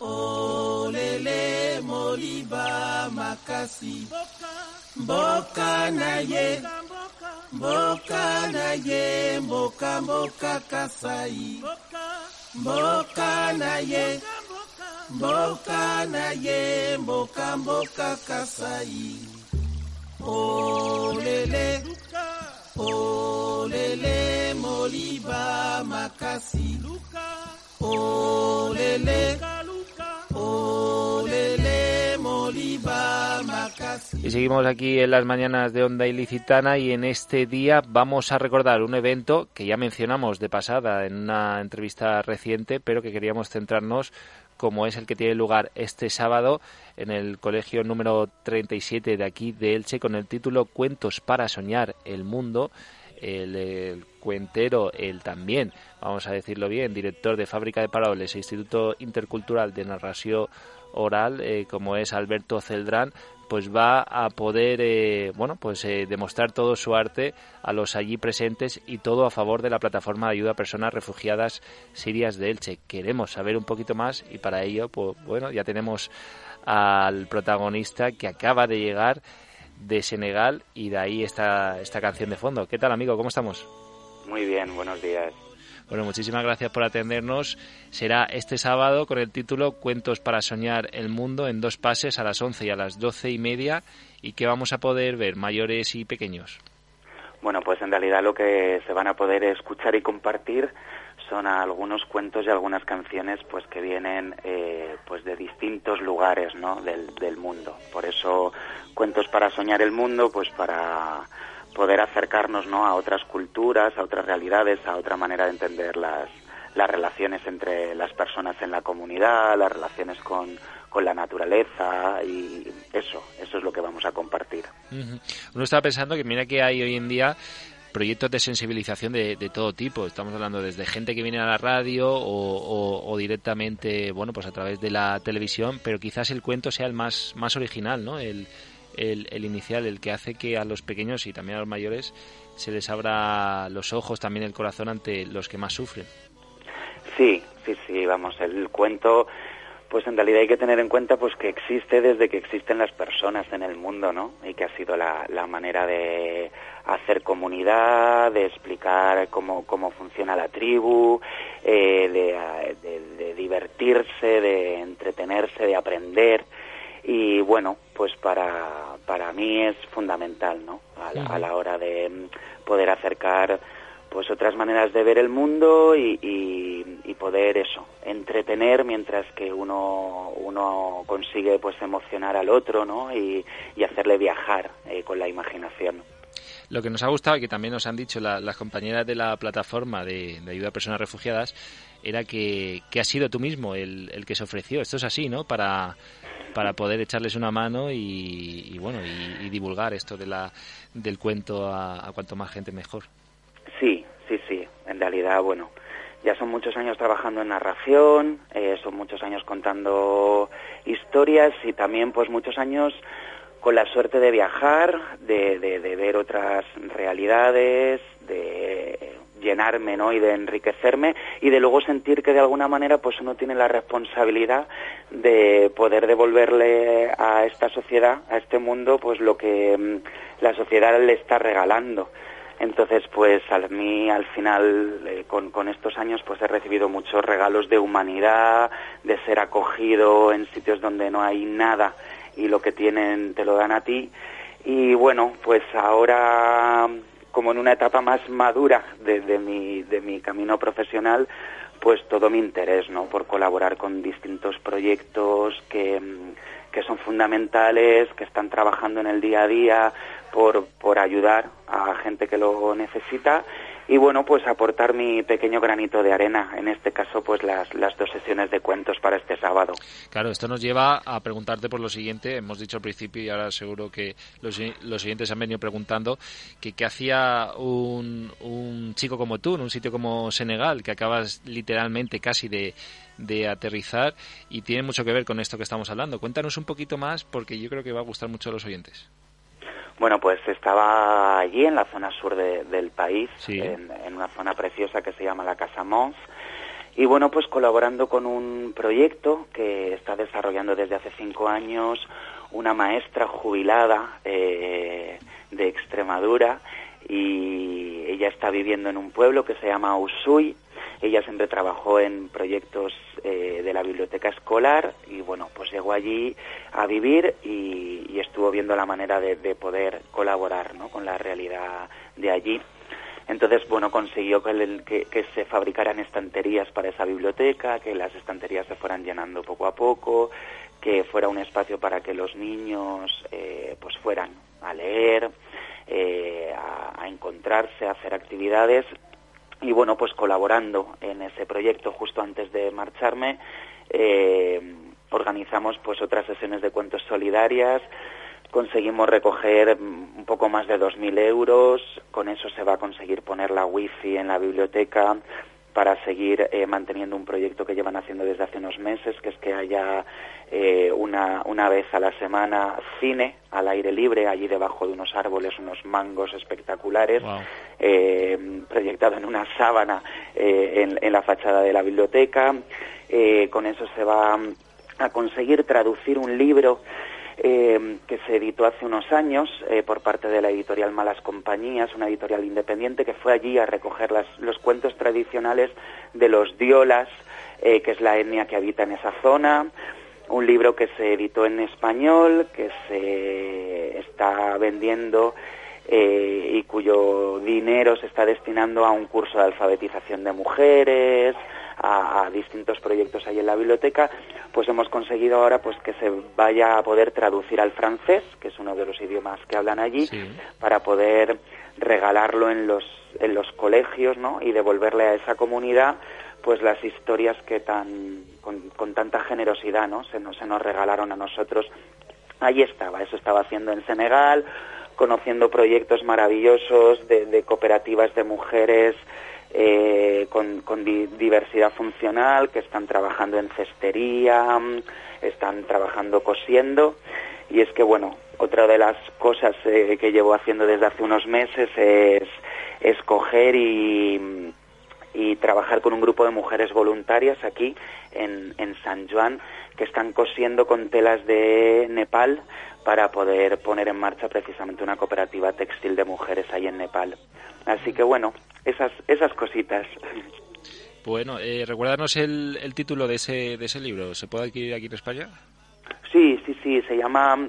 Olele moliba makasi. Mboka. Na ye. Mboka na ye. Mboka mboka kasai. Mboka. Na ye. Mboka na ye. Mboka mboka kasai. Olele. Olele moliba makasi. Olele. Makasi Y seguimos aquí en las mañanas de Onda Ilicitana y en este día vamos a recordar un evento que ya mencionamos de pasada en una entrevista reciente, pero que queríamos centrarnos como es el que tiene lugar este sábado en el colegio número 37 de aquí de Elche con el título Cuentos para soñar el mundo. Cuentero, el también, vamos a decirlo bien, director de Fábrica de Paroles e Instituto Intercultural de Narración Oral, eh, como es Alberto Celdrán, pues va a poder eh, bueno pues eh, demostrar todo su arte a los allí presentes y todo a favor de la plataforma de ayuda a personas refugiadas sirias de Elche. Queremos saber un poquito más y para ello pues bueno ya tenemos al protagonista que acaba de llegar de Senegal y de ahí esta esta canción de fondo. ¿Qué tal amigo? ¿Cómo estamos? Muy bien, buenos días. Bueno, muchísimas gracias por atendernos. Será este sábado con el título Cuentos para soñar el mundo en dos pases a las 11 y a las doce y media y que vamos a poder ver mayores y pequeños. Bueno, pues en realidad lo que se van a poder escuchar y compartir son algunos cuentos y algunas canciones pues que vienen eh, pues de distintos lugares ¿no? del, del mundo. Por eso cuentos para soñar el mundo, pues para poder acercarnos ¿no? a otras culturas, a otras realidades, a otra manera de entender las, las relaciones entre las personas en la comunidad, las relaciones con, con la naturaleza y eso, eso es lo que vamos a compartir. Uno estaba pensando que mira que hay hoy en día proyectos de sensibilización de, de todo tipo. Estamos hablando desde gente que viene a la radio o, o- o directamente, bueno, pues a través de la televisión, pero quizás el cuento sea el más, más original, ¿no? El, el, el inicial, el que hace que a los pequeños y también a los mayores se les abra los ojos, también el corazón ante los que más sufren. Sí, sí, sí, vamos, el cuento, pues en realidad hay que tener en cuenta pues que existe desde que existen las personas en el mundo, ¿no? Y que ha sido la, la manera de hacer comunidad, de explicar cómo, cómo funciona la tribu, eh, de, de- de divertirse, de entretenerse, de aprender. Y bueno, pues para, para mí es fundamental, ¿no? A la, a la hora de mm, poder acercar pues otras maneras de ver el mundo y, y- y poder eso entretener mientras que uno uno consigue pues emocionar al otro no y, y hacerle viajar eh, con la imaginación Lo que nos ha gustado y que también nos han dicho la- las compañeras de la plataforma de, de ayuda a personas refugiadas era que, que has sido tú mismo el, el que se ofreció. Esto es así, ¿no? Para, para poder echarles una mano y, y bueno y, divulgar esto de la, del cuento a, cuanto más gente mejor. sí sí sí en realidad bueno ya son muchos años trabajando en narración eh, son muchos años contando historias y también pues muchos años con la suerte de viajar, de- de ver otras realidades, de llenarme ¿no? y de enriquecerme y de luego sentir que de alguna manera pues uno tiene la responsabilidad de poder devolverle a esta sociedad, a este mundo, pues lo que mm, la sociedad le está regalando. Entonces, pues a mí al final, eh, con, con estos años, pues he recibido muchos regalos de humanidad, de ser acogido en sitios donde no hay nada y lo que tienen te lo dan a ti. Y bueno, pues ahora, como en una etapa más madura de, mi, de mi camino profesional, pues todo mi interés, ¿no? Por colaborar con distintos proyectos que, mm, que son fundamentales, que están trabajando en el día a día por, por ayudar a gente que lo necesita y bueno, pues aportar mi pequeño granito de arena, en este caso pues las, las dos sesiones de cuentos para este sábado. Claro, esto nos lleva a preguntarte por lo siguiente, hemos dicho al principio y ahora seguro que los, los siguientes han venido preguntando, que qué hacía un, un chico como tú en un sitio como Senegal, que acabas literalmente casi de, de aterrizar y tiene mucho que ver con esto que estamos hablando. Cuéntanos un poquito más porque yo creo que va a gustar mucho a los oyentes. Bueno, pues estaba allí en la zona sur del país, en, una zona preciosa que se llama la Casa Mons. Y bueno, pues colaborando con un proyecto que está desarrollando desde hace cinco años una maestra jubilada eh, de Extremadura y ella está viviendo en un pueblo que se llama Usui ella siempre trabajó en proyectos eh, de la biblioteca escolar y bueno, pues llegó allí a vivir y, estuvo viendo la manera de, poder colaborar ¿no? con la realidad de allí. Entonces, bueno, consiguió que, se fabricaran estanterías para esa biblioteca, que las estanterías se fueran llenando poco a poco, que fuera un espacio para que los niños eh, pues fueran a leer, eh, a, encontrarse, a hacer actividades y bueno, pues colaborando en ese proyecto. Justo antes de marcharme, eh, organizamos pues otras sesiones de cuentos solidarias, conseguimos recoger un poco más de 2.000 euros, con eso se va a conseguir poner la wifi en la biblioteca para seguir eh, manteniendo un proyecto que llevan haciendo desde hace unos meses, que es que haya eh, una, una vez a la semana cine al aire libre, allí debajo de unos árboles, unos mangos espectaculares, eh, proyectado en una sábana eh, en, en, la fachada de la biblioteca. con eso se va a conseguir traducir un libro que se editó hace unos años por parte de la editorial Malas Compañías, una editorial independiente que fue allí a recoger las, los cuentos tradicionales de los diolas, que es la etnia que habita en esa zona un libro que se editó en español, que se está vendiendo eh, y cuyo dinero se está destinando a un curso de alfabetización de mujeres, a, distintos proyectos ahí en la biblioteca, pues hemos conseguido ahora pues que se vaya a poder traducir al francés, que es uno de los idiomas que hablan allí, para poder regalarlo en los en los colegios, ¿no? Y devolverle a esa comunidad pues las historias que tan con, tanta generosidad no se nos, se nos regalaron a nosotros. Ahí estaba eso estaba haciendo en Senegal conociendo proyectos maravillosos de, cooperativas de mujeres eh, con, diversidad funcional que están trabajando en cestería están trabajando cosiendo. Y es que bueno otra de las cosas eh, que llevo haciendo desde hace unos meses es escoger y y trabajar con un grupo de mujeres voluntarias aquí en, en San Juan que están cosiendo con telas de Nepal para poder poner en marcha precisamente una cooperativa textil de mujeres ahí en Nepal. Así que bueno, esas, esas cositas. Bueno, eh, recuérdanos el, el título de ese, de ese libro. ¿Se puede adquirir aquí en España? Sí, sí, sí. Se llama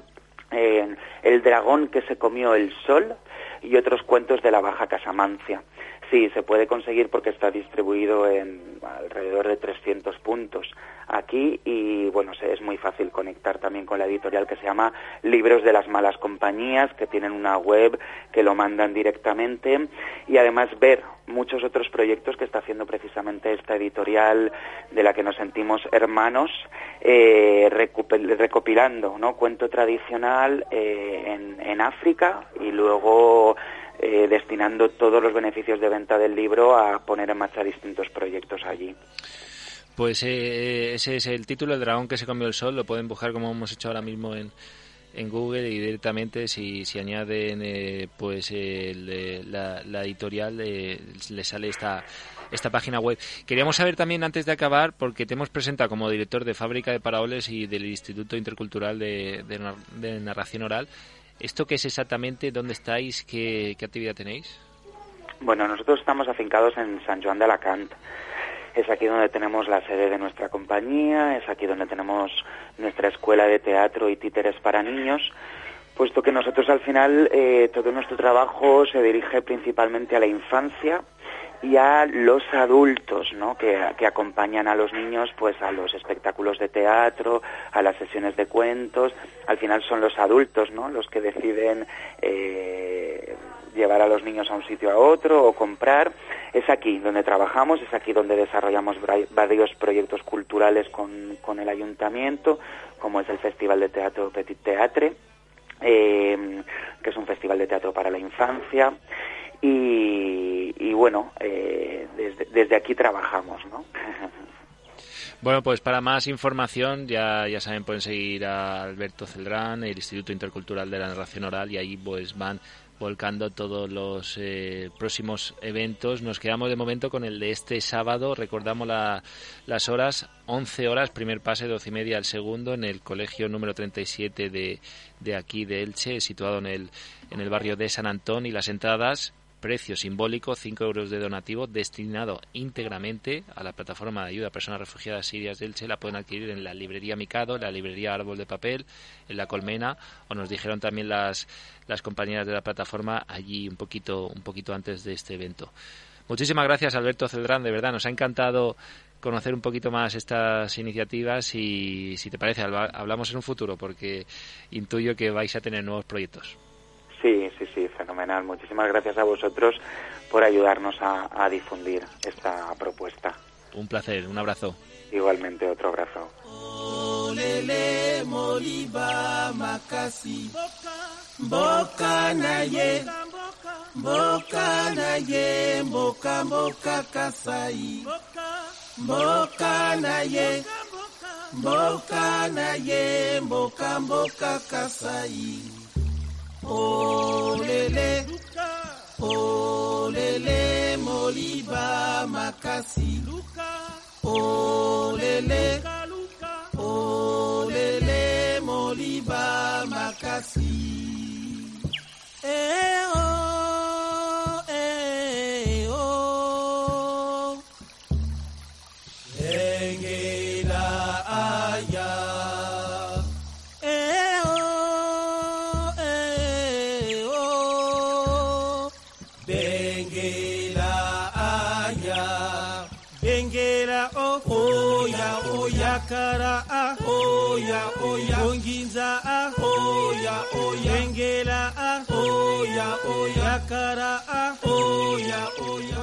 eh, El dragón que se comió el sol y otros cuentos de la Baja Casamancia. Sí, se puede conseguir porque está distribuido en alrededor de 300 puntos aquí y bueno, es muy fácil conectar también con la editorial que se llama Libros de las Malas Compañías, que tienen una web que lo mandan directamente y además ver muchos otros proyectos que está haciendo precisamente esta editorial de la que nos sentimos hermanos, eh, recopilando ¿no? cuento tradicional eh, en, en África y luego eh, destinando todos los beneficios de venta del libro a poner en marcha distintos proyectos allí. Pues eh, ese es el título, El dragón que se comió el sol, lo pueden buscar como hemos hecho ahora mismo en, en Google y directamente si, si añaden eh, pues la, la, editorial le sale esta esta página web. Queríamos saber también antes de acabar porque te hemos presentado como director de Fábrica de Paraoles y del Instituto Intercultural de Narración Oral ¿Esto qué es exactamente? ¿Dónde estáis? ¿Qué, actividad tenéis? Bueno, nosotros estamos afincados en San Juan de Alacant. Es aquí donde tenemos la sede de nuestra compañía, es aquí donde tenemos nuestra escuela de teatro y títeres para niños, puesto que nosotros al final eh, todo nuestro trabajo se dirige principalmente a la infancia y a los adultos, ¿no? Que, acompañan a los niños, pues a los espectáculos de teatro, a las sesiones de cuentos. Al final son los adultos, ¿no? Los que deciden eh, llevar a los niños a un sitio a otro o comprar. Es aquí donde trabajamos, es aquí donde desarrollamos varios proyectos culturales con, con el ayuntamiento, como es el Festival de Teatro Petit Teatre, eh, que es un festival de teatro para la infancia. Y, bueno, eh, desde, aquí trabajamos, ¿no? Bueno, pues para más información, ya, ya saben, pueden seguir a Alberto Celdrán, el Instituto Intercultural de la Narración Oral, y ahí pues van volcando todos los eh, próximos eventos. Nos quedamos de momento con el de este sábado. Recordamos las horas, 11 horas, primer pase, 12 y media el segundo, en el colegio número 37 de, de aquí de Elche, situado en el, en el barrio de San Antón. Y las entradas precio simbólico, 5 euros de donativo, destinado íntegramente a la plataforma de ayuda a personas refugiadas sirias del Che. La pueden adquirir en la librería Mikado, en la librería Árbol de Papel, en la Colmena, o nos dijeron también las, las compañeras de la plataforma allí un poquito, un poquito antes de este evento. Muchísimas gracias, Alberto Celdrán, de verdad, nos ha encantado conocer un poquito más estas iniciativas y, si te parece, hablamos en un futuro, porque intuyo que vais a tener nuevos proyectos. Sí, sí, sí, fenomenal. Muchísimas gracias a vosotros por ayudarnos a, difundir esta propuesta. Un placer, un abrazo. Igualmente, otro abrazo. Olele olele moliba makasi. Olele kara ah oya oya onginza ah oya oya Bengela ah oya oya ah oya oya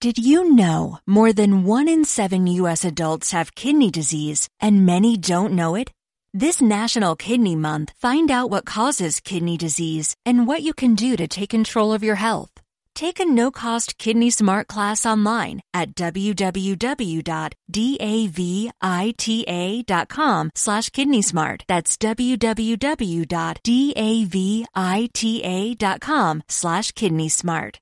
Did you know more than one in seven U.S. adults have kidney disease and many don't know it? This National Kidney Month, find out what causes kidney disease and what you can do to take control of your health. Take a no-cost Kidney Smart class online at www.davita.com slash kidney smart. That's www.davita.com slash kidney smart.